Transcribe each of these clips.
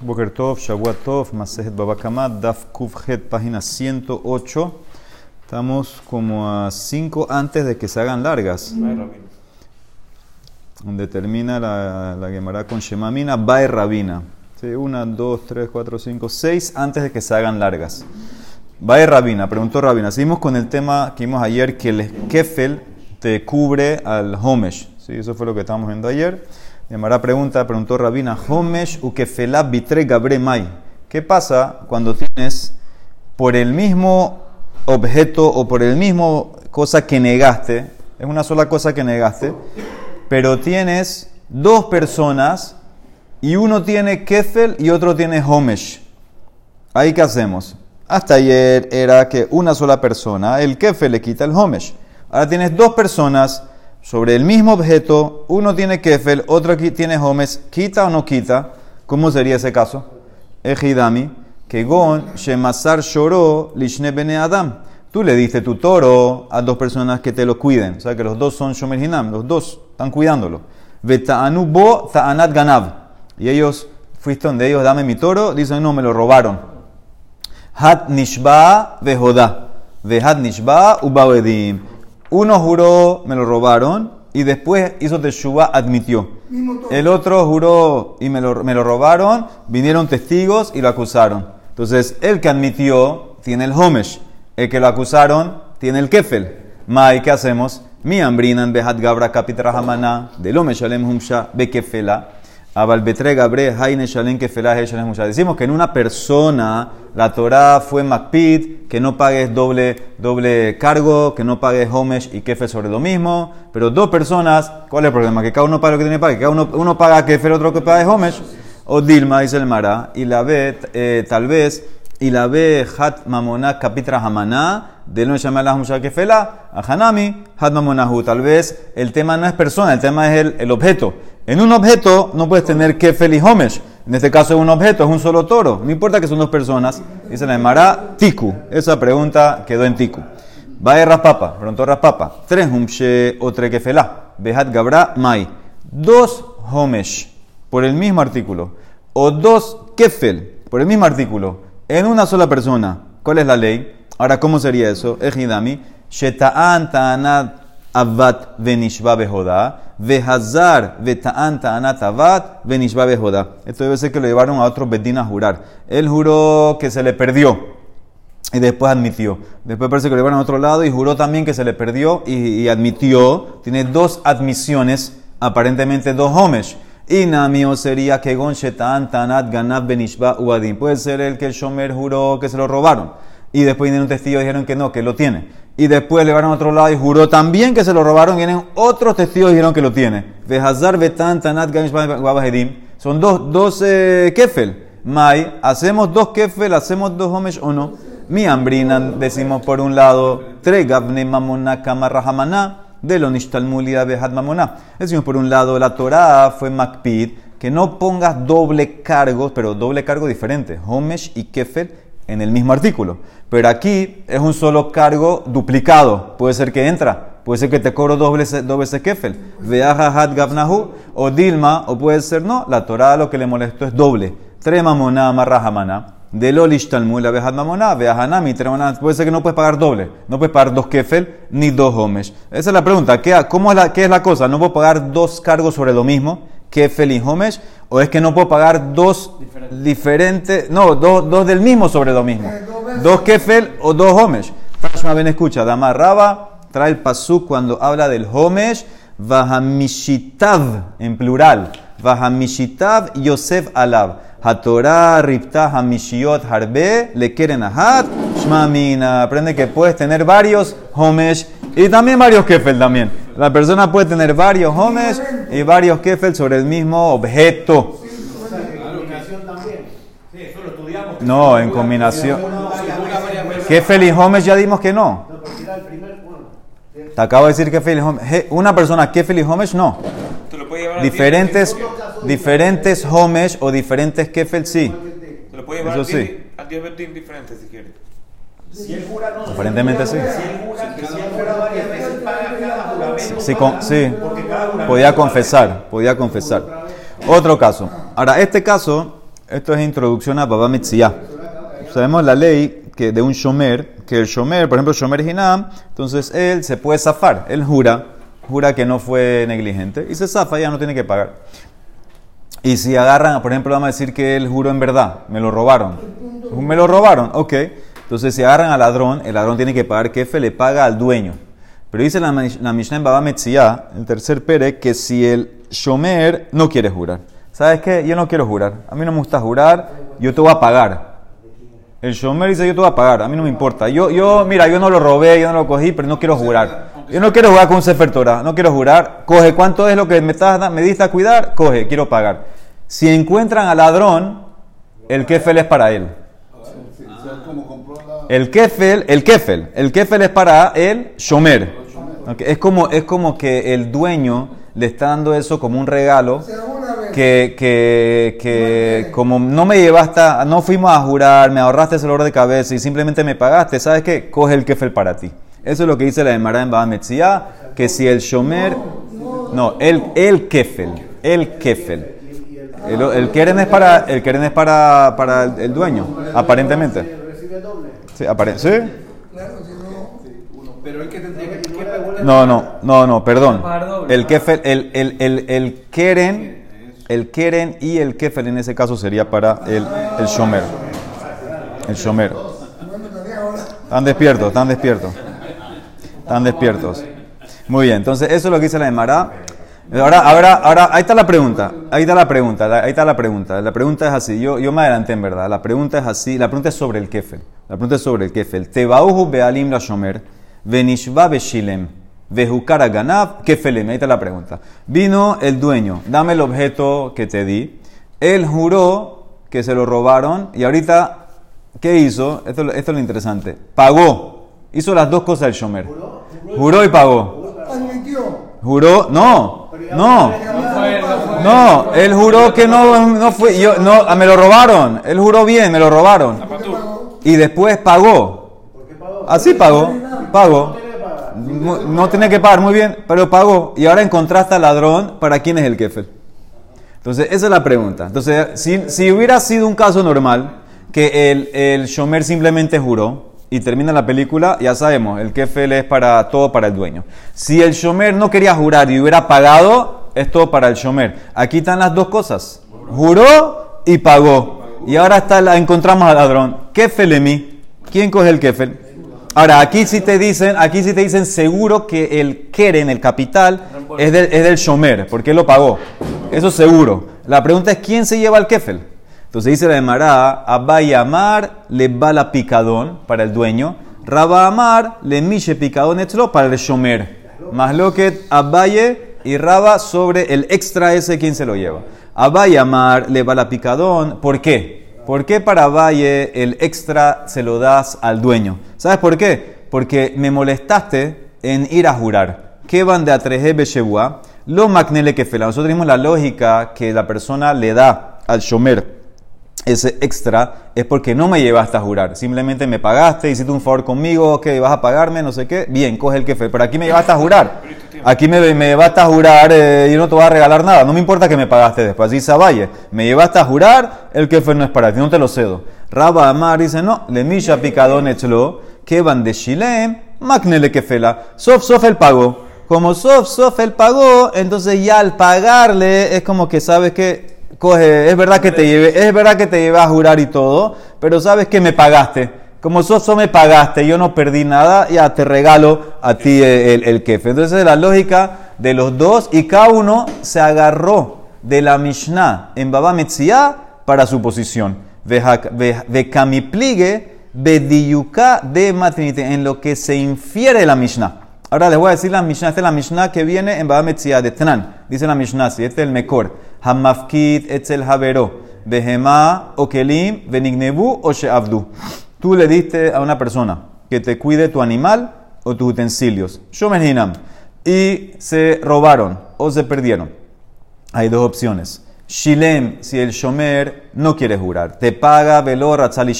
Boker Tov, Shavuot Tov, Masejet Babakamat, Daf Kufhet, página 108. Estamos como a 5 antes de que se hagan largas. Donde termina la, la Gemara con Shemamina, Bae Rabina. Sí, una, dos, tres, cuatro, cinco, seis antes de que se hagan largas. Bae Rabina, preguntó Rabina. Seguimos con el tema que vimos ayer, que el Kefel te cubre al Homesh. Sí, eso fue lo que estábamos viendo ayer. Gemara pregunta, preguntó Rabina, Homesh ukefela bitre gabre mai. ¿Qué pasa cuando tienes por el mismo objeto o por el mismo cosa que negaste, es una sola cosa que negaste, pero tienes dos personas y uno tiene kefel y otro tiene homesh. ¿Ahí qué hacemos? Hasta ayer era que una sola persona, el kefel le quita el homesh. Ahora tienes dos personas sobre el mismo objeto, uno tiene kefel, otro tiene homes, ¿quita o no quita? ¿Cómo sería ese caso? Ejidami, que gon shemasar shoro lishne bene adam. Tú le diste tu toro a dos personas que te lo cuiden. O sea que los dos son shomer hinam, los dos están cuidándolo. Veta'anu bo ta'anat ganav. Y ellos, fuiste donde ellos, dame mi toro, dicen, no, me lo robaron. Hat nishba vehoda. Vehat nishba ubawedim. Uno juró, me lo robaron, y después hizo teshuva, admitió. El otro juró y me lo, me lo robaron, vinieron testigos y lo acusaron. Entonces, el que admitió tiene el homesh, el que lo acusaron tiene el kefel. Mai, ¿qué hacemos? Mi ambrinan behat gabra kapitra hamana, del homesh alem humsha bekefela. Decimos que en una persona la Torah fue makpid, que no pagues doble, doble cargo, que no pagues homesh y kefe sobre lo mismo. Pero dos personas, ¿cuál es el problema? Que cada uno paga lo que tiene que pagar, que cada uno, uno paga kefe, otro que paga homesh. O Dilma, dice el Mara, y la ve, eh, tal vez, y la ve hat mamona capitra hamana, de no llamar la mucha kefela, a hanami, hat mamonahu. Tal vez el tema no es persona, el tema es el, el objeto. En un objeto no puedes tener kefel y homesh. En este caso es un objeto, es un solo toro. No importa que son dos personas. Dice la Emara, tiku. Esa pregunta quedó en tiku. Va Raspapa, preguntó Raspapa. Tres humshe o tre kefelá. Behat gabra mai. Dos homesh por el mismo artículo. O dos kefel por el mismo artículo. En una sola persona. ¿Cuál es la ley? Ahora, ¿cómo sería eso? Ejidami. Sheta'an ta'anat avat venishba behoda. Vehazar veta'an ta'anat avat venishba behoda. Esto debe ser que lo llevaron a otro bedín a jurar. Él juró que se le perdió. Y después admitió. Después parece que lo llevaron a otro lado y juró también que se le perdió y, admitió. Tiene dos admisiones, aparentemente dos homesh. Y namio sería que shetan tanat ganab benishba uadim. Puede ser el que el shomer juró que se lo robaron. Y después vinieron un testigo y dijeron que no, que lo tiene. Y después le van a otro lado y juró también que se lo robaron. Vienen otros testigos y dijeron que lo tiene. Vehazar betan tanat Son dos, dos eh, kefel. Mai, hacemos dos kefel, hacemos dos homesh o no. Mi ambrina, decimos por un lado, tregavne mamona kamarrahamana de lo nishtalmulia behad mamona. Decimos por un lado, la Torah fue makpid, que no pongas doble cargo, pero doble cargo diferente, homesh y kefel en el mismo artículo. Pero aquí es un solo cargo duplicado. Puede ser que entra, puede ser que te cobro dos veces, dos veces kefel. Veahat gavnahu o dilma, o puede ser no. La Torah lo que le molestó es doble. Trema mona marrahamana. De lo lishtalmu la vejat mamona, veahanami, Puede ser que no puedes pagar doble. No puedes pagar dos kefel ni dos homesh. Esa es la pregunta. ¿Qué, cómo es la, ¿Qué es la cosa? ¿No puedo pagar dos cargos sobre lo mismo? Kefel y homesh. ¿O es que no puedo pagar dos diferentes, no, dos, dos del mismo sobre lo mismo? Dos kefel o dos homesh. Tashma ben escucha, Dama Raba trae el pasuk cuando habla del homesh, vahamisitav en plural, vahamisitav Yosef alab. Hatorah ripta hamishiot harbe le quieren ahat shmamina. Aprende que puedes tener varios homesh y también varios kefel también. La persona puede tener varios homesh y varios kefel sobre el mismo objeto. No, en combinación. Kefel y homesh ya dimos que no. Te acabo de decir kefel y homesh. Una persona kefel y homesh no. Diferentes, diferentes homesh o diferentes kefel sí. Eso sí. a 10 verdín diferentes si quiere. Si él jura, no. Aparentemente sí. Si él jura, que si él jura varias veces, paga cada juramento. Sí, con- sí. Porque cada juramento Podía confesar, podía confesar. Otro caso. Ahora, este caso Esto es introducción a Baba Metzia. Sabemos la ley que de un shomer, que el shomer, por ejemplo, shomer hinam, entonces él se puede zafar, él jura, jura que no fue negligente y se zafa, ya no tiene que pagar. Y si agarran, por ejemplo, vamos a decir que él juró en verdad, me lo robaron. Me lo robaron, ok. Entonces, si agarran al ladrón, el ladrón tiene que pagar kefe, le paga al dueño. Pero dice la, la Mishnah en Baba Metzia, el tercer pere, que si el shomer no quiere jurar. ¿Sabes qué? Yo no quiero jurar. A mí no me gusta jurar, yo te voy a pagar. El shomer dice, yo te voy a pagar, a mí no me importa. Yo, yo, mira, yo no lo robé, yo no lo cogí, pero no quiero jurar. Yo no quiero jugar con un Sefer Torah, no quiero jurar. Coge, ¿cuánto es lo que me, estás, me diste a cuidar? Coge, quiero pagar. Si encuentran al ladrón, el kefel es para él. El kefel, el kefel, el kefel es para el shomer. Es, como, es como que el dueño le está dando eso como un regalo que, que, que como no me llevaste, no fuimos a jurar, me ahorraste ese dolor de cabeza y simplemente me pagaste, ¿sabes qué? Coge el kefel para ti. Eso es lo que dice la Emara en Baba Metzia, que si el shomer, no, el, el kefel, el kefel. El, el keren es para, el keren es para, para el dueño, aparentemente. Sí, apare- ¿sí? Pero el que tendría que, que pagar No, no, no, no, perdón. El kefel, el, el, el, el keren, el keren y el kefel en ese caso sería para el, el shomer. El shomer. Están despiertos, están despiertos. Están despiertos. Muy bien, entonces eso es lo que dice la Emara. Ahora, ahora, ahora, ahí está la pregunta. Ahí está la pregunta. la- Ahí está la pregunta. La pregunta es así. Yo, yo me adelanté en verdad. La pregunta es así. La pregunta es sobre el kefel. La pregunta es sobre el kefel. Tebauhu bealim la shomer. Venishva beshilem. Vehukara ganav kefelem. Ahí está la pregunta. Vino el dueño. Dame el objeto que te di. Él juró que se lo robaron. Y ahorita, ¿qué hizo? Esto, es lo- esto es lo interesante. Pagó. Hizo las dos cosas el shomer. Juró y pagó. Juró, no, no, no, él juró que no, no fue, yo, no, ah, me lo robaron, él juró bien, me lo robaron. Y después pagó. Así pagó, pagó. No, tenía que pagar, muy bien, pero pagó. Y ahora encontraste al ladrón, ¿para quién es el kefel? Entonces, esa es la pregunta. Entonces, si, si hubiera sido un caso normal, que el, el Shomer simplemente juró y termina la película, ya sabemos, el kefel es para todo para el dueño. Si el Shomer no quería jurar y hubiera pagado, es todo para el Shomer. Aquí están las dos cosas. Juró y pagó. Y ahora está la, encontramos al ladrón. Kefel en mí. ¿Quién coge el kefel? Ahora, aquí sí te dicen, aquí sí te dicen seguro que el keren, el capital, es del, es del shomer, porque él lo pagó. Eso seguro. La pregunta es, ¿quién se lleva el kefel? Entonces dice la Emara, Abay Amar le bala picadón para el dueño, Rabba Amar le miche picadón etzlo para el shomer. Más lo que Abaye y Raba sobre el extra ese, ¿quién se lo lleva? Abay Amar le bala picadón, ¿por qué? ¿Por qué para Valle el extra se lo das al dueño? ¿Sabes por qué? Porque me molestaste en ir a jurar. ¿Qué van de atreje beshebua? Lo magnele que fela. Nosotros tenemos la lógica que la persona le da al shomer ese extra es porque no me llevaste a jurar. Simplemente me pagaste, hiciste un favor conmigo, que vas a pagarme, no sé qué. Bien, coge el kefe. Pero aquí me llevaste a jurar. Aquí me, me llevaste a jurar eh, y no te voy a regalar nada. No me importa que me pagaste después. Así Valle. Me llevaste a jurar, el kefe no es para ti, no te lo cedo. Raba Amar dice, no, le misha picadón echlo, que van de Shilem, maknele kefela. Sof, sof el pago. Como sof, sof el pagó, entonces ya al pagarle es como que sabes que coge, es verdad que te llevé, es verdad que te llevé a jurar y todo, pero sabes que me pagaste. Como sos me pagaste, yo no perdí nada, ya te regalo a ti el, el kefe. Entonces la lógica de los dos y cada uno se agarró de la Mishnah en Baba Metzia para su posición. De Kamipligue, Bediyuka de Matrinite, en lo que se infiere la Mishnah. Ahora les voy a decir la Mishnah, esta es la Mishnah que viene en Baba Metzia de Tnan. Dice la Mishnah, este es el Mekor. Hamafkit etzel havero, behema okelim venignebu o sheavdu. Tú le diste a una persona que te cuide tu animal o tus utensilios. Shomenhinam. Y se robaron o se perdieron. Hay dos opciones. Shilem, si el shomer no quiere jurar, te paga velor atzal y.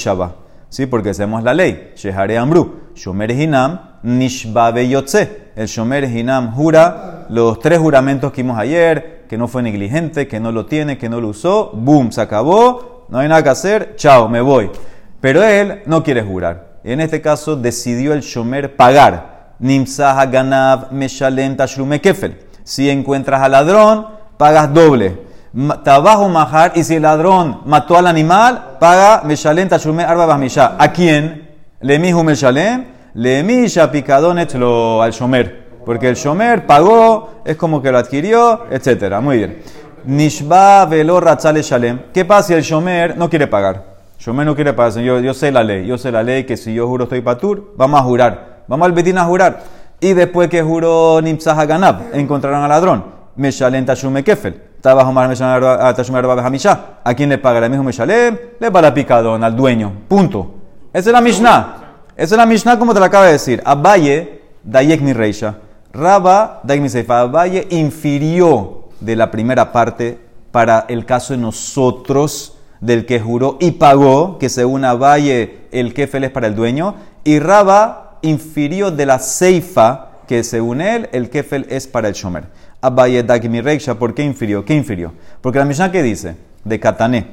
¿Sí? Porque hacemos la ley. Shehare amru. Shomer hinam, nishba beyotze. El shomer hinam jura los tres juramentos que vimos ayer, que no fue negligente, que no lo tiene, que no lo usó. Boom, se acabó. no hay nada que hacer, chao, me voy. Pero él no quiere jurar. En este caso decidió el shomer pagar. Nimsah ganav meshalem tashlume kefel. Si encuentras al ladrón, pagas doble. Tabajo majar, y si el ladrón mató al animal, paga meshalem tashlume arba. ¿A quién? Lemihu meshalem, lemisha picadonet lo al shomer. Porque el shomer pagó, es como que lo adquirió, etcétera. Muy bien. Nishba velo ratzale shalem. ¿Qué pasa si el shomer no quiere pagar? Shomer no quiere pagar. Yo, sé la ley. Yo sé la ley que si yo juro estoy patur, vamos a jurar. Vamos al betín a jurar. Y después que juró Nimsah Ganab, encontraron al ladrón. Meshalem tashume kefel. Behamisha. ¿A quién le paga? ¿Le mismo Meshalem? Le paga la picadón, al dueño. Punto. Esa es la Mishnah. Esa es la Mishnah como te la acaba de decir. Abaye, Dayek mi Reisha. Raba, Dayek mi Seifa. Abaye infirió de la primera parte para el caso de nosotros, del que juró y pagó, que según Abaye el kefel es para el dueño. Y Raba infirió de la Seifa, que según él el kefel es para el shomer. Abaye, mi Reisha. ¿Por qué infirió? ¿Qué infirió? Porque la Mishnah que dice, de Katané,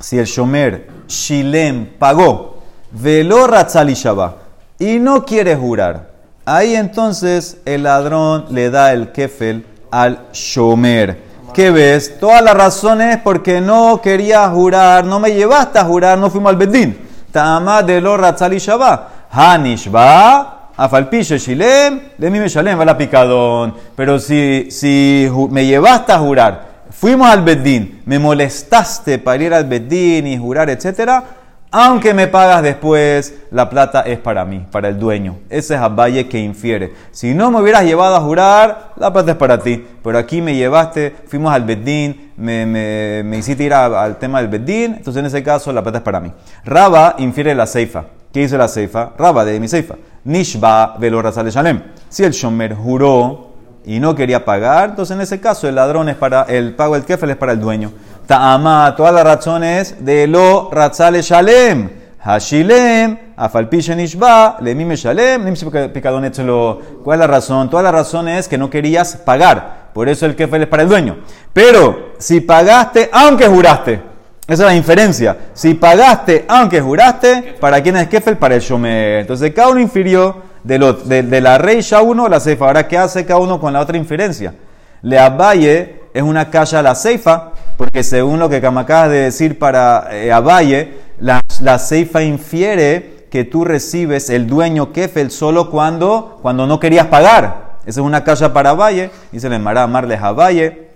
si el shomer Shilem pagó, velo ratzali shaba, y no quiere jurar, ahí entonces el ladrón le da el kefel al shomer. ¿Qué ves? Todas las razones porque no quería jurar, no me llevaste a jurar, no fuimos al bedín. Tama de lo ratzali shaba. Hanishba, afalpishe shilem, le mi shalem, va la picadón. Pero si, si me llevaste a jurar, Fuimos al Bedín, me molestaste para ir al Bedín y jurar, etcétera. Aunque me pagas después, la plata es para mí, para el dueño. Ese es Abaye que infiere. Si no me hubieras llevado a jurar, la plata es para ti. Pero aquí me llevaste, fuimos al Bedín, me, me, me hiciste ir al tema del Bedín, entonces en ese caso la plata es para mí. Raba infiere la Seifa. ¿Qué dice la Seifa? Raba de mi Seifa. Nishba velo razale shalem. Si el Shomer juró y no quería pagar, entonces en ese caso el ladrón es para el pago del kefel es para el dueño. Ta'ama, todas las razones de lo ratzale shalem. Hashilem, afalpishe nishba, lemime shalem, nimsi picadón échelo. ¿Cuál es la razón? Toda la razón es que no querías pagar. Por eso el kefel es para el dueño. Pero si pagaste, aunque juraste, esa es la inferencia. Si pagaste, aunque juraste, ¿para quién es kefel? Para el shomer. Entonces cada uno infirió de, lo- de- de la reisha uno la ceifa. Ahora, ¿qué hace cada uno con la otra inferencia? Le abaye es una calla a la ceifa, porque según lo que acabas de decir para eh, abaye, la, la ceifa infiere que tú recibes el dueño kefel solo cuando, cuando no querías pagar. Esa es una calla para abaye. Dice le mará amarles abaye.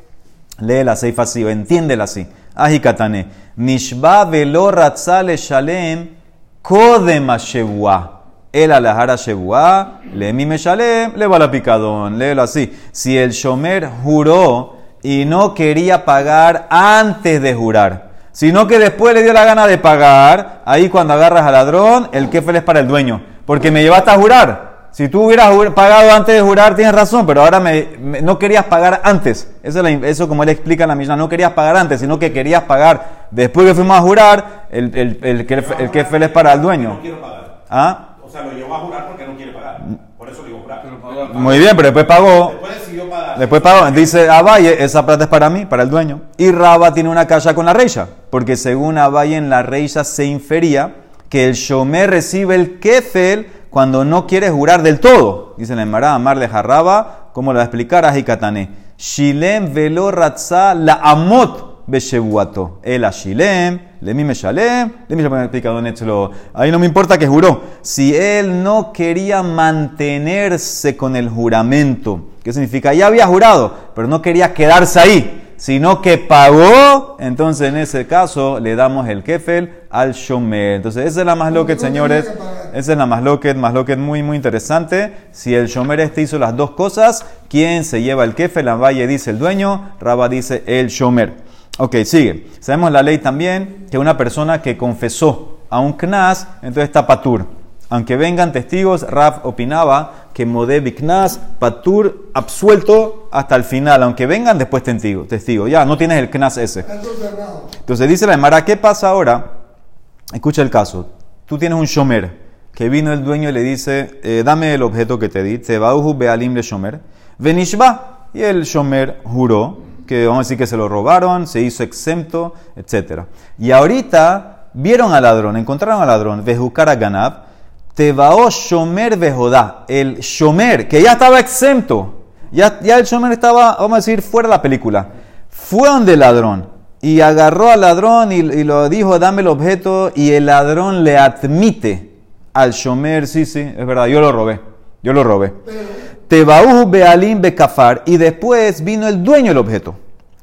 Lee la ceifa así o entiéndela así. Aji katane. Mishba velo ratzale shalem kodem. El alahara shevua, le mi me shalem, le va la picadón. Léelo así. Si el shomer juró y no quería pagar antes de jurar, sino que después le dio la gana de pagar, ahí cuando agarras al ladrón, el kefel es para el dueño. Porque me llevaste a jurar. Si tú hubieras pagado antes de jurar, tienes razón, pero ahora me, me- no querías pagar antes. Eso, es la- eso como él explica en la Mishnah, no querías pagar antes, sino que querías pagar después que fuimos a jurar, el, el, el, kef- el kefel es para el dueño. No quiero pagar. ¿Ah? O sea, lo llevó a jurar porque no quiere pagar. Por eso lo llevó a jurar. Muy bien, pero después pagó. Después decidió pagar. Después pagó. Dice Abaye, esa plata es para mí, para el dueño. Y Raba tiene una calla con la reisha, porque según Abaye en la reisha se infería que el shomer recibe el kefel cuando no quiere jurar del todo. Dice la Emara, amarle jarraba, como lo va a explicar a Jikatane. Shilem velo ratza la amot beshebuato. El a Shilem, le mi me shalem, le mi don Etzlo. Ahí no me importa que juró. Si él no quería mantenerse con el juramento, ¿qué significa? Ya había jurado, pero no quería quedarse ahí sino que pagó, entonces en ese caso le damos el kefel al shomer. Entonces esa es la más loquet, señores. Esa es la más loquet, más loquet muy, muy interesante. Si el shomer este hizo las dos cosas, ¿quién se lleva el kefel? Valle dice el dueño, Raba dice el shomer. Ok, sigue. Sabemos la ley también que una persona que confesó a un knas, entonces está patur. Aunque vengan testigos, Raf opinaba que Modé Knas, Patur, absuelto hasta el final. Aunque vengan después testigo, testigo. Ya, no tienes el Knas ese. Entonces dice la Emara, ¿qué pasa ahora? Escucha el caso. Tú tienes un shomer, que vino el dueño y le dice, eh, dame el objeto que te di, Tebauhu Bealim le shomer, Venishba. Y el shomer juró que vamos a decir que se lo robaron, se hizo exento, etc. Y ahorita vieron al ladrón, encontraron al ladrón, Vejucar a Ganab, Tebao Shomer Vejodá, el Shomer, que ya estaba exento, ya, ya el Shomer estaba, vamos a decir, fuera de la película. Fue donde el ladrón y agarró al ladrón y, y lo dijo, dame el objeto, y el ladrón le admite al Shomer, sí, sí, es verdad, yo lo robé, yo lo robé. Tebaú Bealim Bekafar, y después vino el dueño del objeto,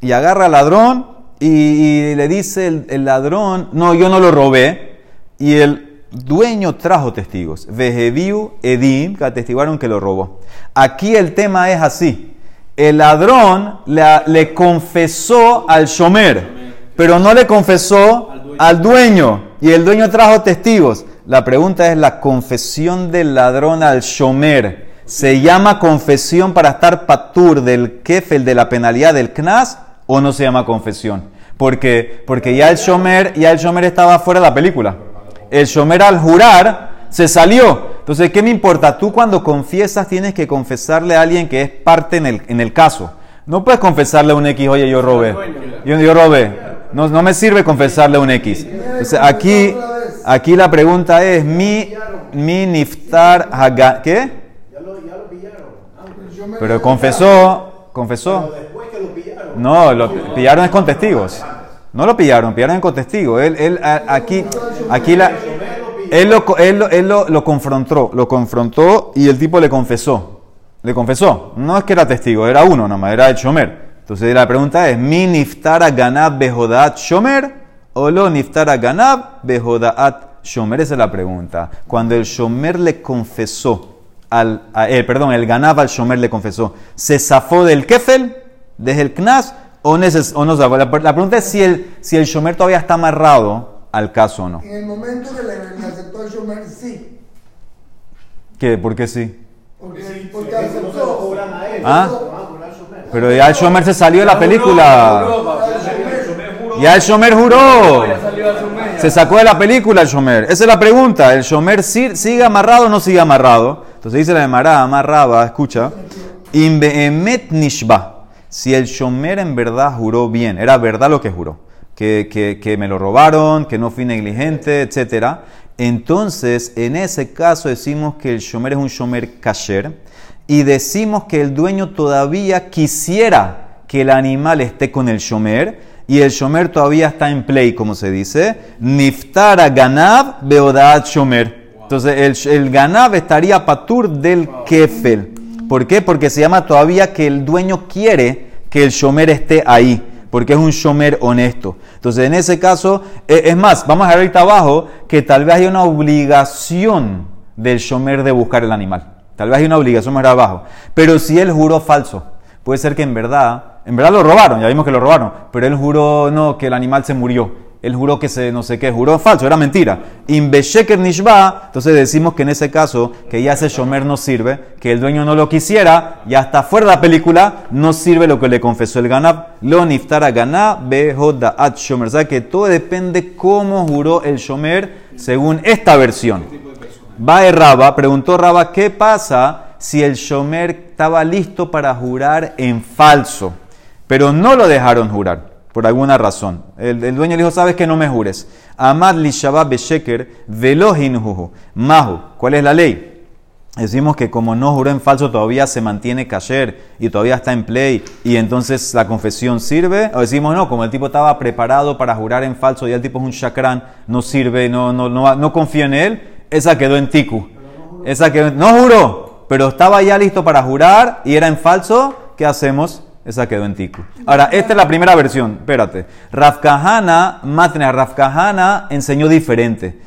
y agarra al ladrón y, le dice el, ladrón, no, yo no lo robé, y el dueño trajo testigos, Vejeviu Edim, que atestiguaron que lo robó. Aquí el tema es así, el ladrón le confesó al Shomer, pero no le confesó al dueño, y el dueño trajo testigos. La pregunta es, ¿la confesión del ladrón al Shomer se llama confesión para estar patur del kefel de la penalidad del knas o no se llama confesión? Porque, porque ya el Shomer, ya el Shomer estaba fuera de la película. El Shomer al jurar se salió. Entonces, ¿qué me importa? Tú cuando confiesas tienes que confesarle a alguien que es parte en el, en el caso. No puedes confesarle a un X, oye, yo robé. Yo, yo robé. No, no me sirve confesarle a un X. Entonces, aquí, aquí la pregunta es, mi, mi niftar haga, ¿qué? Ya lo, ya lo pillaron. Pero confesó, confesó. Después que lo pillaron. No, lo pillaron es con testigos. No lo pillaron, pillaron con testigos. Él, él, aquí, aquí la, él, lo, él, lo, él lo, lo confrontó, lo confrontó y el tipo le confesó. Le confesó. No es que era testigo, era uno nomás, era el Shomer. Entonces la pregunta es, ¿mi niftara ganab bejodat Shomer o lo niftara ganab bejodat Shomer? Esa es la pregunta. Cuando el Shomer le confesó, al, a- eh, perdón, el ganab al Shomer le confesó, ¿se zafó del kefel, desde el knas o, neces- o no zafó? La, la pregunta es si el, si el Shomer todavía está amarrado al caso o no. En el momento que le, le aceptó el Shomer, sí. ¿Qué? ¿Por qué sí? Porque, porque No se lo aceptó. cobran a él. ¿Ah? Pero ya el Shomer se salió de la película. Ya el Shomer juró. Se sacó de la película el Shomer. Esa es la pregunta. ¿El Shomer sigue amarrado o no sigue amarrado? Entonces dice la Gemara, amarraba, escucha. Inbeemet nishba. Si el Shomer en verdad juró bien, era verdad lo que juró, que, que- me lo robaron, que no fui negligente, etc. Entonces, en ese caso decimos que el Shomer es un Shomer kasher y decimos que el dueño todavía quisiera que el animal esté con el Shomer y el Shomer todavía está en play, como se dice. Niftara ganab beodat Shomer. Entonces el, el estaría patur del kefel. ¿Por qué? Porque se llama todavía que el dueño quiere que el Shomer esté ahí. Porque es un Shomer honesto. Entonces, en ese caso, eh, es más, vamos a ver ahorita abajo que tal vez hay una obligación del Shomer de buscar el animal. Tal vez hay una obligación más abajo. Pero si él juró falso, puede ser que en verdad, en verdad lo robaron, ya vimos que lo robaron, pero él juró no, que el animal se murió. Él juró que se no sé qué, juró falso, era mentira. Inbesheker nishba, entonces decimos que en ese caso, que ya ese shomer no sirve, que el dueño no lo quisiera, ya está fuera de la película, no sirve lo que le confesó el ganab. Lo niftara ganab behoda at shomer. O sea que todo depende cómo juró el shomer según esta versión. Va Raba, preguntó Raba, ¿qué pasa si el Shomer estaba listo para jurar en falso? Pero no lo dejaron jurar, por alguna razón. El, dueño le dijo, ¿sabes que No me jures. Amad li shabab besheker velohin juju. Mahu, ¿cuál es la ley? Decimos que como no juró en falso todavía se mantiene kasher y todavía está en play y entonces la confesión sirve. O decimos no, como el tipo estaba preparado para jurar en falso y el tipo es un shakran, no sirve, no, no, no, no confía en él, esa quedó en tiku. Esa que no juró, pero estaba ya listo para jurar y era en falso, ¿qué hacemos? Esa quedó en tiku. Ahora, esta es la primera versión, espérate. Rafkahana, Matne, Rafkahana enseñó diferente.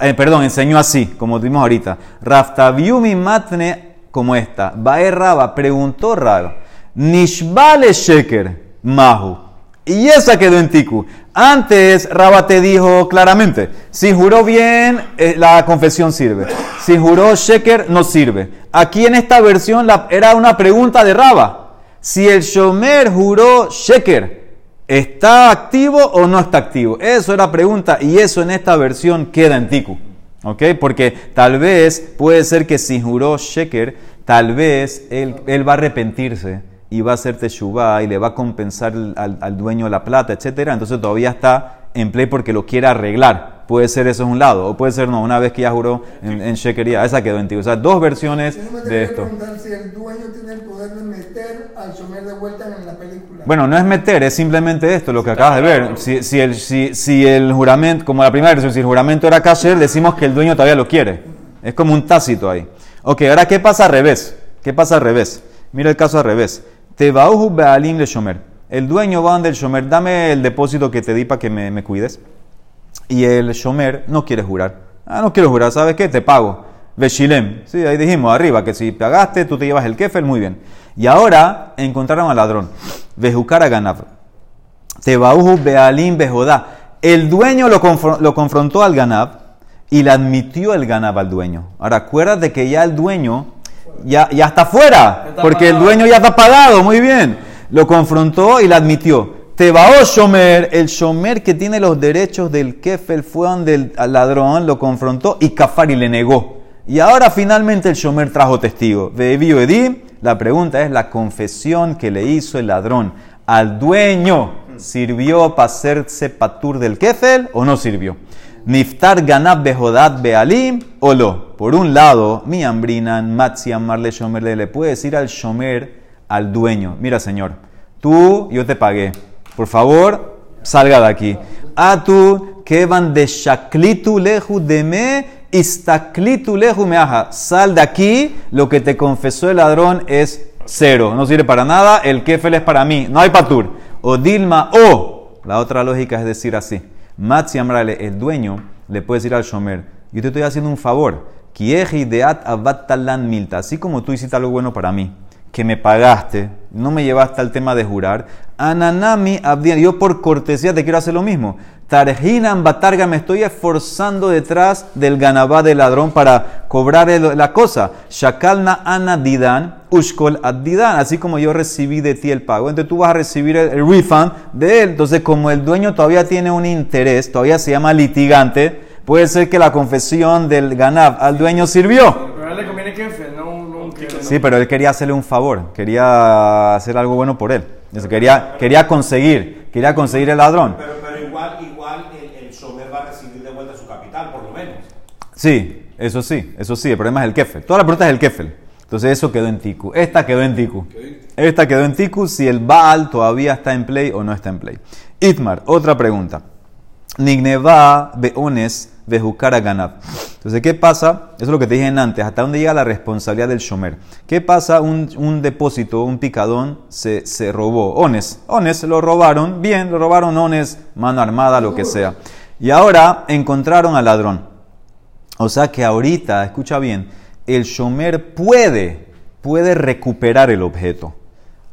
Eh, perdón, enseñó así, como vimos ahorita. Raftaviumi Matne, como esta. Bae Raba, preguntó Raba. Nishbale Sheker, Mahu. Y esa quedó en Tiku. Antes Raba te dijo claramente, si juró bien, eh, la confesión sirve. Si juró Sheker, no sirve. Aquí en esta versión era una pregunta de Raba. Si el Shomer juró Sheker, ¿está activo o no está activo? Eso era pregunta y eso en esta versión queda en Tiku. ¿Ok? Porque tal vez puede ser que si juró Sheker, tal vez él, él va a arrepentirse y va a hacer teshuva y le va a compensar al, al- dueño la plata, etcétera, entonces todavía está en play porque lo quiere arreglar. Puede ser eso es un lado, o puede ser no, una vez que ya juró en, en shekería, esa quedó en ti. O sea, dos versiones Yo me de esto. preguntar si el dueño tiene el poder de meter al Shomer de vuelta en la película. Bueno, no es meter, es simplemente esto, lo que acabas de ver. Si, si el, si, si el juramento, como la primera versión, si el juramento era kasher, decimos que el dueño todavía lo quiere. Es como un tácito ahí. Ok, ahora, ¿qué pasa al revés? ¿Qué pasa al revés? Mira el caso al revés. Tebauhu be'alim le shomer. El dueño va donde el shomer, dame el depósito que te di para que me, me cuides. Y el shomer no quiere jurar. Ah, no quiero jurar, ¿sabes qué? Te pago. Veshilem. Sí, ahí dijimos arriba que si pagaste, tú te llevas el kefel, muy bien. Y ahora encontraron al ladrón. Vejucar a Ganav. Tebauhu Bealim Bejodá. El dueño lo, lo confrontó al Ganab y le admitió el Ganab al dueño. Ahora acuérdate que ya el dueño ya, ya está fuera, Está porque el dueño ya está pagado, muy bien. Lo confrontó y le admitió. Tebao Shomer, el Shomer que tiene los derechos del Kefel, fue donde el ladrón lo confrontó y Kafari le negó. Y ahora finalmente el Shomer trajo testigo. Bebió Edim, la pregunta es la confesión que le hizo el ladrón al dueño. ¿Sirvió para hacerse patur del Kefel o no sirvió? Niftar ganab bejodat bealim o lo. Por un lado, mi ambrinan, matzi amarle shomer le puede decir al shomer, al dueño, mira señor, tú, yo te pagué, por favor, salga de aquí. A tú, que van de shaklitu leju de me, istaklitu leju me aja. Sal de aquí, lo que te confesó el ladrón es cero, no sirve para nada, el kefel es para mí, no hay patur. O dilma o, la otra lógica es decir así. Matzi Amrale, el dueño, le puede decir al Shomer, yo te estoy haciendo un favor. Kieji deat abattalan milta. Así como tú hiciste algo bueno para mí, que me pagaste, no me llevaste al tema de jurar. Ananami abdian, yo por cortesía te quiero hacer lo mismo. Tarjinan batarga, me estoy esforzando detrás del ganabá del ladrón para cobrar el- la cosa. Shakalna ana didan, ushkol adidan. Así como yo recibí de ti el pago, entonces tú vas a recibir el, el refund de él. Entonces, como el dueño todavía tiene un interés, todavía se llama litigante, puede ser que la confesión del ganab al dueño sirvió. Pero a él le conviene Kefel, no Sí, pero él quería hacerle un favor, quería hacer algo bueno por él. Entonces, quería, quería conseguir, quería conseguir el ladrón. Pero, pero igual, igual el, el Shomer va a recibir de vuelta su capital, por lo menos. Sí, eso sí, eso sí, el problema es el kefel. Toda la pregunta es el kefel. Entonces eso quedó en Tiku. Esta quedó en Tiku. Esta quedó en Tiku si el Baal todavía está en play o no está en play. Itmar, otra pregunta. Nigneva beones bejucar a ganab. Entonces, ¿qué pasa? Eso es lo que te dije antes. ¿Hasta dónde llega la responsabilidad del shomer? ¿Qué pasa? Un, depósito, un picadón se, se robó. Ones. Ones lo robaron. Bien, lo robaron ones, mano armada, lo que sea. Y ahora encontraron al ladrón. O sea que ahorita, escucha bien, el shomer puede, puede recuperar el objeto.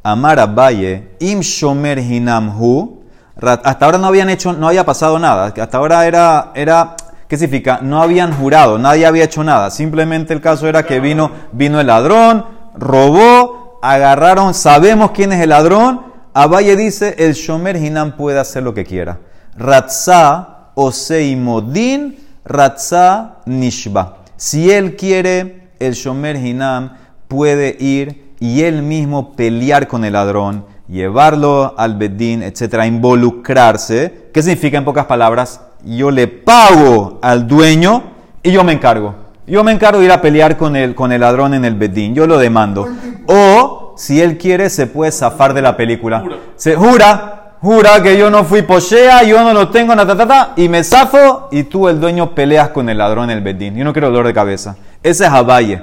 Amar Abaye, im shomer hinam hu. Hasta ahora no habían hecho, no había pasado nada. Hasta ahora era, era, ¿qué significa? No habían jurado, nadie había hecho nada. Simplemente el caso era que vino, vino el ladrón, robó, agarraron, sabemos quién es el ladrón. Abaye dice, el shomer hinam puede hacer lo que quiera. Ratza oseimodin, ratza nishba. Si él quiere, el shomer hinam puede ir y él mismo pelear con el ladrón, llevarlo al bedín, etcétera, involucrarse. ¿Qué significa en pocas palabras? Yo le pago al dueño y yo me encargo. Yo me encargo de ir a pelear con el, con el ladrón en el bedín. Yo lo demando. O, si él quiere, se puede zafar de la película. Se jura, jura que yo no fui pochea, yo no lo tengo, na, ta, ta, ta, y me zafo y tú, el dueño, peleas con el ladrón en el bedín. Yo no quiero dolor de cabeza. Ese es Abaye.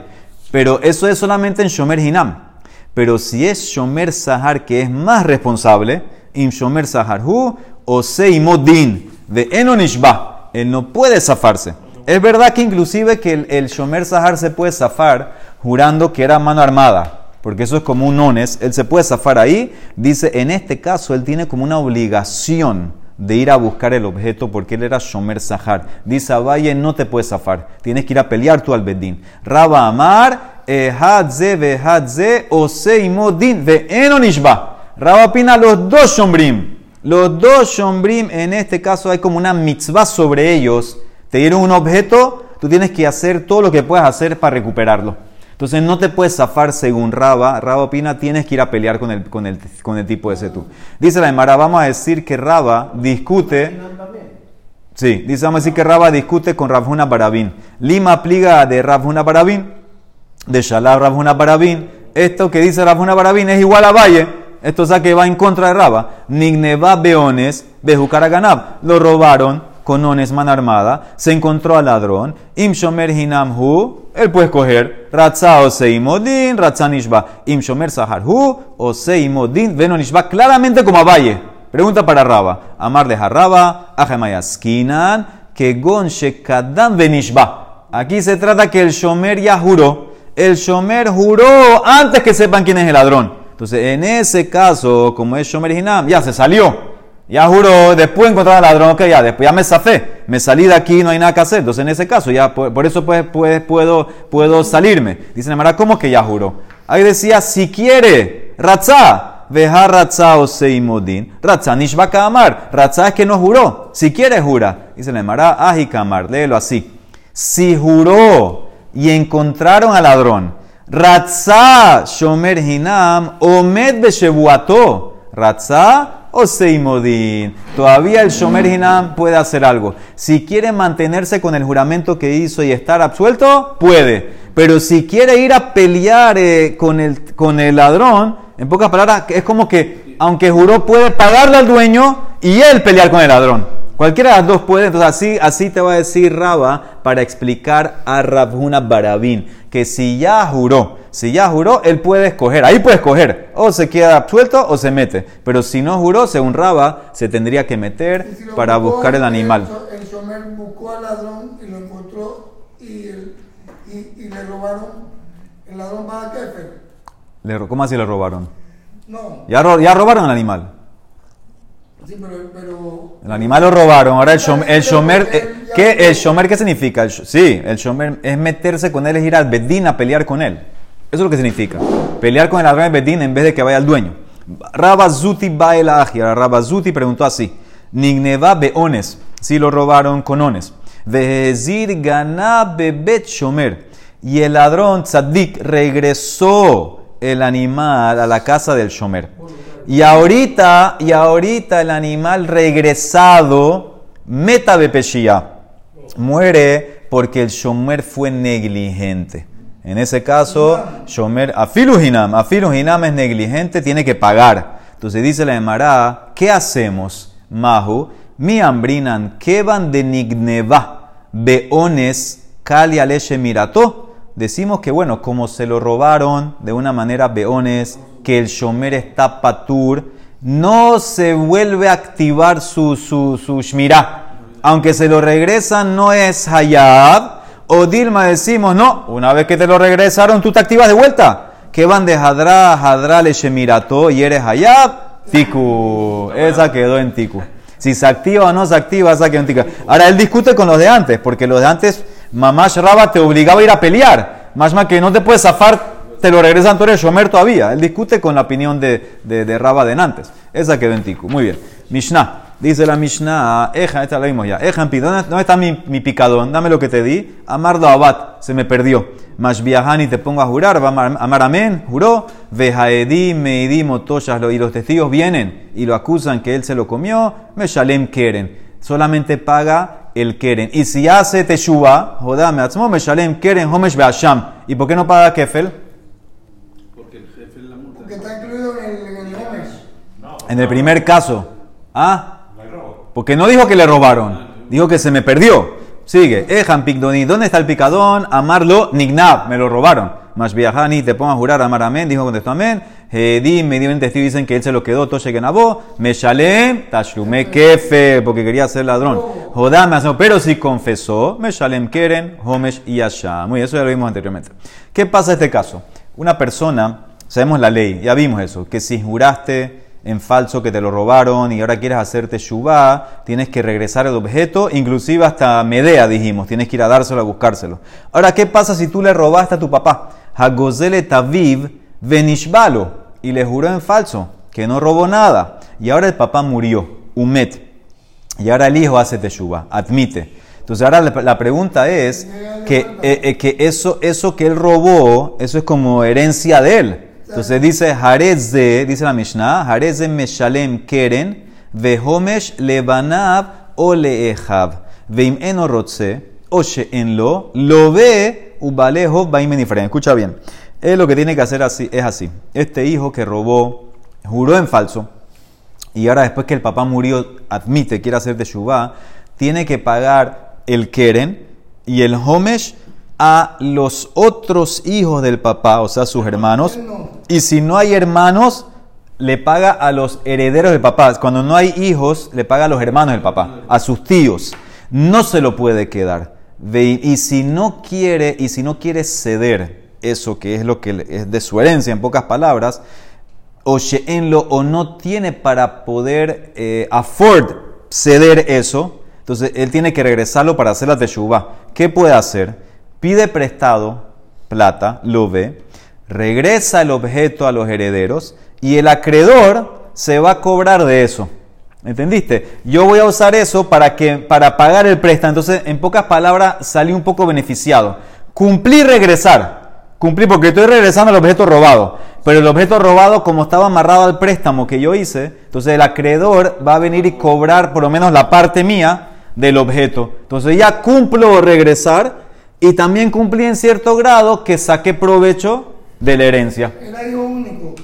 Pero eso es solamente en Shomer Hinam. Pero si es Shomer Sahar que es más responsable, Im Shomer Sahar Hu o Seimodin de Enonishba, él no puede zafarse. Es verdad que inclusive que el, Shomer Sahar se puede zafar jurando que era mano armada, porque eso es como un ones, él se puede zafar ahí. Dice, en este caso él tiene como una obligación de ir a buscar el objeto porque él era Shomer Sahar. Dice Abaye, no te puedes zafar, tienes que ir a pelear tú al Bedín. Raba Amar, Hadze ve Hadze, Oseimodin ve Enonishba. Raba opina los dos Shombrim. Los dos Shombrim, en este caso hay como una mitzvah sobre ellos. Te dieron un objeto, tú tienes que hacer todo lo que puedas hacer para recuperarlo. Entonces no te puedes zafar según Raba. Raba opina, tienes que ir a pelear con el, con el, con el tipo ese tú. Dice la Emara, vamos a decir que Raba discute. Sí, dice, vamos a decir que Raba discute con Rabhuna Barabín. Lima pliga de Rabhuna Barabín, de Shalab Rabhuna Barabín. Esto que dice Rabhuna Barabín es igual a Valle. Esto o sea que va en contra de Raba. Nigneva Beones, Bejucaraganab. Lo robaron con ones mano armada. Se encontró al ladrón. Im Shomer Hinam Hu. Él puede escoger Ratza o Seimodin, Ratza Nishba. Im Shomer Sahar Hu o Seimodin, Veno Nishba. Claramente como a Valle. Pregunta para Raba. Amar de Harraba, Ajemayaskinan, que Gon Shekadam Venishba. Aquí se trata que el Shomer ya juró. El Shomer juró antes que sepan quién es el ladrón. Entonces, en ese caso, como es Shomer Hinam, ya se salió. Ya juró, después encontrar al ladrón, ok, ya, después ya me zafé, me salí de aquí, no hay nada que hacer. Entonces, en ese caso, ya por, por eso pues, pues, puedo, puedo salirme. Dice Nemara, ¿cómo que ya juró? Ahí decía, si quiere, Ratzá, veja Ratzá o Seimodin, Ratzá Nishba Kamar, Ratzá es que no juró, si quiere jura. Dice Nemara, Aji Kamar, léelo así. Si juró y encontraron al ladrón, Ratzá Shomer Hinam, Omed Beshebuato, Ratzá o Seimodin. Todavía el Shomer Hinam puede hacer algo. Si quiere mantenerse con el juramento que hizo y estar absuelto, puede. Pero si quiere ir a pelear eh, con, el, con el ladrón, en pocas palabras, es como que, aunque juró, puede pagarle al dueño y él pelear con el ladrón. Cualquiera de las dos puede, entonces así, así te va a decir Raba para explicar a Rabhuna Barabín que si ya juró, si ya juró, él puede escoger, ahí puede escoger, o se queda absuelto o se mete, pero si no juró, según Raba, se tendría que meter si para buscar el animal. El Shomer buscó al ladrón y lo encontró y, el- y, y le robaron. El ladrón va a Kefer. ¿Cómo así le robaron? No, Ya, ya robaron el animal. Sí, pero. pero El animal lo robaron. Ahora el shomer, el shomer eh, ¿qué, el shomer, ¿qué significa? El sí, el shomer es meterse con él, es ir al bedín a pelear con él. Eso es lo que significa. Pelear con el ladrón del bedín en vez de que vaya al dueño. Rabazuti baela agia. Rabazuti preguntó así. Nigneva beones. Si lo robaron con ones. Vehezir ganá bebet shomer. Y el ladrón tzadik regresó el animal a la casa del shomer. Y ahorita, y ahorita el animal regresado, meta bepeshia, muere porque el shomer fue negligente. En ese caso, shomer, afiluhinam, afiluhinam es negligente, tiene que pagar. Entonces dice la Emara, ¿qué hacemos? Mahu, mi ambrinan, kevan de nigneva, beones, kali aleche mirato. Decimos que, bueno, como se lo robaron de una manera beones, que el shomer está patur, no se vuelve a activar su, su, su shmirá. Aunque se lo regresan, no es hayab. O Dilma decimos, no, una vez que te lo regresaron, tú te activas de vuelta. Que van de hadra, hadra le shemirato y eres hayab, tiku. Esa quedó en tiku. Si se activa o no se activa, esa quedó en tiku. Ahora él discute con los de antes, porque los de antes, mamá Raba te obligaba a ir a pelear. Más más que no te puedes zafar, te lo regresan, tú eres Shomer todavía. Él discute con la opinión de, de, de Raba de antes. Esa quedó en tiku. Muy bien. Mishnah. Dice la Mishnah, Eja, esta la vimos ya. Eja, ¿dónde, está mi, mi picadón? Dame lo que te di. Amardo Abad, se me perdió. Más viajani te pongo a jurar, va amar, amar amén, juró. Vejaedi, meidi, motoshas, y los testigos vienen y lo acusan que él se lo comió. Me shalem keren. Solamente paga el keren. Y si hace teshuva, jodame, atzmo, me shalem keren, homesh beasham. ¿Y por qué no paga kefel? porque está incluido en el, en el Homes. En el primer caso. ¿Ah? Porque no dijo que le robaron. Dijo que se me perdió. Sigue. Ejan picdoni. ¿Dónde está el picadón? Amarlo nignab. Me lo robaron. Más viajani te pongo a jurar amar amén. Dijo contestó amén. Hedim, medio en testigo dicen que él se lo quedó. Toshe que nabó. Me shalem. Tashlume kefe. Porque quería ser ladrón. Pero si confesó. Me shalem keren. Homesh y. Muy eso ya lo vimos anteriormente. ¿Qué pasa en este caso? Una persona. Sabemos la ley. Ya vimos eso. Que si juraste en falso que te lo robaron y ahora quieres hacerte shubá, tienes que regresar el objeto, inclusive hasta Medea dijimos, tienes que ir a dárselo a buscárselo. Ahora, ¿qué pasa si tú le robaste a tu papá? Hagozele taviv venishbalo y le juró en falso que no robó nada y ahora el papá murió, umet, y ahora el hijo hace teshuva, admite. Entonces ahora la, pregunta es que, eh, eh, que eso, eso que él robó, eso es como herencia de él. Entonces dice, Jarez de, dice la Mishnah, Jarez de Meshalem Keren, Vehomesh Lebanav o Leehav, Veim eno rotze, o en lo, lo ve, ubalejo, baimen Escucha bien. Él lo que tiene que hacer así, es así. Este hijo que robó, juró en falso, y ahora después que el papá murió, admite, quiere hacer de Shubá, tiene que pagar el Keren y el Homesh a los otros hijos del papá, o sea, sus hermanos. Y si no hay hermanos, le paga a los herederos del papá. Cuando no hay hijos, le paga a los hermanos del papá, a sus tíos. No se lo puede quedar. Y si no quiere, y si no quiere ceder eso que es lo que es de su herencia, en pocas palabras, o lo o no tiene para poder eh, afford ceder eso, entonces él tiene que regresarlo para hacer la teshuva. ¿Qué puede hacer? Pide prestado plata, lo ve, regresa el objeto a los herederos y el acreedor se va a cobrar de eso. ¿Entendiste? Yo voy a usar eso para, que, para pagar el préstamo. Entonces, en pocas palabras, salí un poco beneficiado. Cumplí regresar. Cumplí porque estoy regresando al objeto robado. Pero el objeto robado, como estaba amarrado al préstamo que yo hice, entonces el acreedor va a venir y cobrar por lo menos la parte mía del objeto. Entonces ya cumplo regresar y también cumplí en cierto grado que saqué provecho de la herencia. Era hijo único.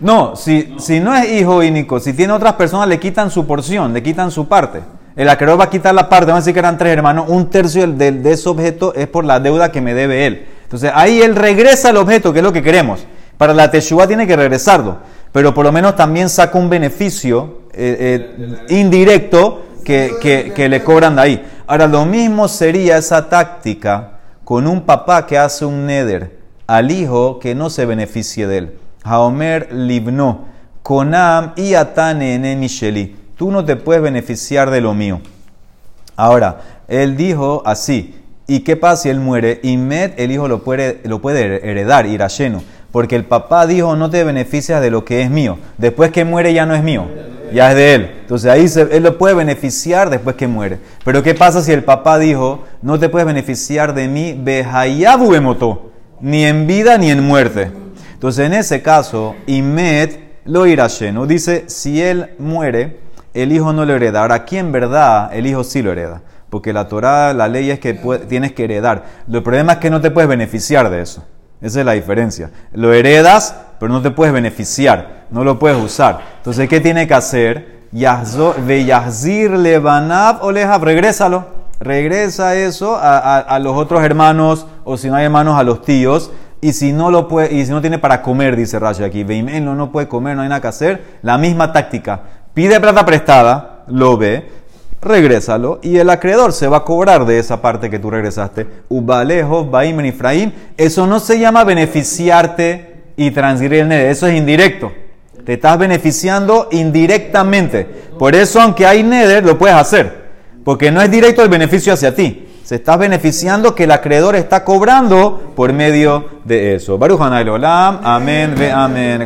No, si, si no es hijo único, si tiene otras personas, le quitan su porción, le quitan su parte. El acreedor va a quitar la parte, vamos a decir que eran tres hermanos, un tercio de, de ese objeto es por la deuda que me debe él. Entonces ahí él regresa el objeto, que es lo que queremos. Para la Teshuvah tiene que regresarlo, pero por lo menos también saca un beneficio eh, eh, indirecto que, que, le cobran de ahí. Ahora, lo mismo sería esa táctica con un papá que hace un neder al hijo que no se beneficie de él. Haomer libno, Konam y Atane Misheli. Tú no te puedes beneficiar de lo mío. Ahora, él dijo así. ¿Y qué pasa si él muere? Y Med, el hijo lo puede, lo puede heredar, ir a lleno. Porque el papá dijo, no te beneficias de lo que es mío. Después que muere ya no es mío, ya es de él. Entonces ahí él lo puede beneficiar después que muere. Pero ¿qué pasa si el papá dijo, no te puedes beneficiar de mí, behayabu emotó, ni en vida ni en muerte? Entonces en ese caso, Imed lo irá. Dice, si él muere, el hijo no lo hereda. Ahora, aquí en verdad el hijo sí lo hereda. Porque la Torah, la ley es que tienes que heredar. El problema es que no te puedes beneficiar de eso. Esa es la diferencia. Lo heredas, pero no te puedes beneficiar, no lo puedes usar. Entonces, ¿qué tiene que hacer? Veyazir levanab o lejab, regrésalo. Regresa eso a, los otros hermanos, o si no hay hermanos, a los tíos. Y si no lo puede, y si no tiene para comer, dice Rashi aquí, no, no puede comer, no hay nada que hacer. La misma táctica. Pide plata prestada, lo ve, regrésalo y el acreedor se va a cobrar de esa parte que tú regresaste. Ubalejo, Baim, Efraín. Eso no se llama beneficiarte y transgredir el neder, eso es indirecto. Te estás beneficiando indirectamente. Por eso, aunque hay neder, lo puedes hacer. Porque no es directo el beneficio hacia ti. Se está beneficiando que el acreedor está cobrando por medio de eso. Baruch Olam, amén, ve amén.